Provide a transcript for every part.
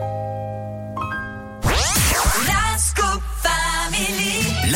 thank you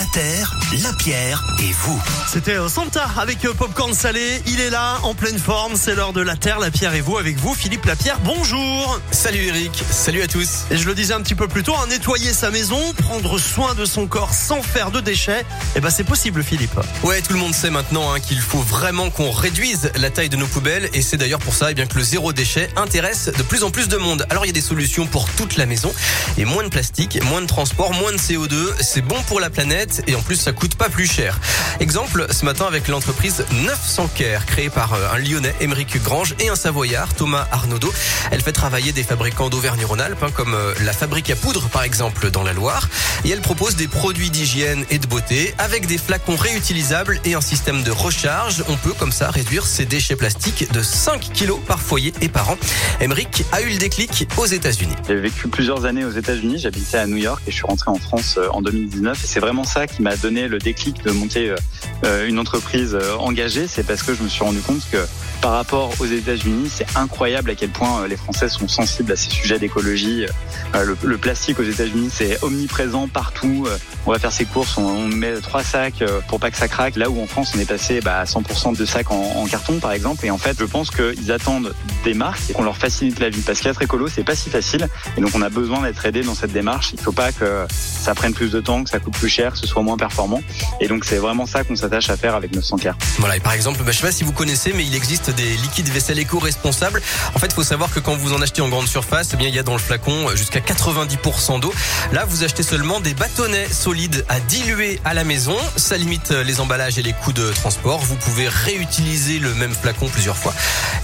La terre, la pierre et vous. C'était euh, Santa avec euh, Popcorn Salé. Il est là, en pleine forme. C'est l'heure de la Terre, la Pierre et vous. Avec vous, Philippe Lapierre. Bonjour. Salut Eric, salut à tous. Et je le disais un petit peu plus tôt, hein, nettoyer sa maison, prendre soin de son corps sans faire de déchets. Eh ben, c'est possible, Philippe. Ouais, tout le monde sait maintenant hein, qu'il faut vraiment qu'on réduise la taille de nos poubelles. Et c'est d'ailleurs pour ça eh bien, que le zéro déchet intéresse de plus en plus de monde. Alors, il y a des solutions pour toute la maison. Et moins de plastique, moins de transport, moins de CO2. C'est bon pour la planète. Et en plus, ça coûte pas plus cher. Exemple, ce matin avec l'entreprise 900 Care, créée par euh, un Lyonnais, Émeric Grange, et un Savoyard, Thomas Arnaudot. Elle fait travailler des fabricants d'Auvergne-Rhône-Alpes, hein, comme euh, la fabrique à poudre, par exemple, dans la Loire. Et elle propose des produits d'hygiène et de beauté avec des flacons réutilisables et un système de recharge. On peut, comme ça, réduire ses déchets plastiques de 5 kilos par foyer et par an. Émeric a eu le déclic aux États-Unis. J'ai vécu plusieurs années aux États-Unis, j'habitais à New York et je suis rentré en France euh, en 2019. Et c'est vraiment ça qui m'a donné le déclic de monter euh, une entreprise euh, engagée. C'est parce que je me suis rendu compte que par rapport aux États-Unis, c'est incroyable à quel point euh, les Français sont sensibles à ces sujets d'écologie. Le, le, plastique aux États-Unis, c'est omniprésent partout. On va faire ses courses, on, met trois sacs pour pas que ça craque. Là où en France, on est passé bah, à 100% de sacs en, en, carton, par exemple. Et en fait, je pense qu'ils attendent des marques et qu'on leur facilite la vie. Parce qu'être écolo, c'est pas si facile. Et donc, on a besoin d'être aidé dans cette démarche. Il faut pas que ça prenne plus de temps, que ça coûte plus cher, que ce soit moins performant. Et donc, c'est vraiment ça qu'on à faire avec 900 Care. Voilà, et par exemple, bah, je sais pas si vous connaissez, mais il existe des liquides vaisselle éco-responsables. En fait, il faut savoir que quand vous en achetez en grande surface, eh bien, il y a dans le flacon jusqu'à 90% d'eau. Là, vous achetez seulement des bâtonnets solides à diluer à la maison. Ça limite les emballages et les coûts de transport. Vous pouvez réutiliser le même flacon plusieurs fois.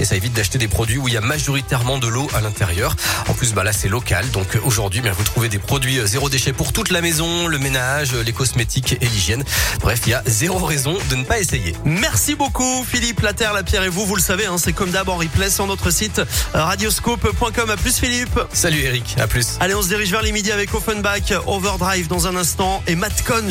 Et ça évite d'acheter des produits où il y a majoritairement de l'eau à l'intérieur. En plus, bah là, c'est local. Donc aujourd'hui, bien, vous trouvez des produits zéro déchet pour toute la maison, le ménage, les cosmétiques et l'hygiène. Bref, il y a zéro raison de ne pas essayer. Merci beaucoup Philippe, la Terre, la Pierre et vous, vous le savez, hein, c'est comme d'abord replay sur notre site radioscope.com. À plus Philippe. Salut Eric, à plus. Allez, on se dirige vers les midis avec Offenbach, Overdrive dans un instant et Matt Cohn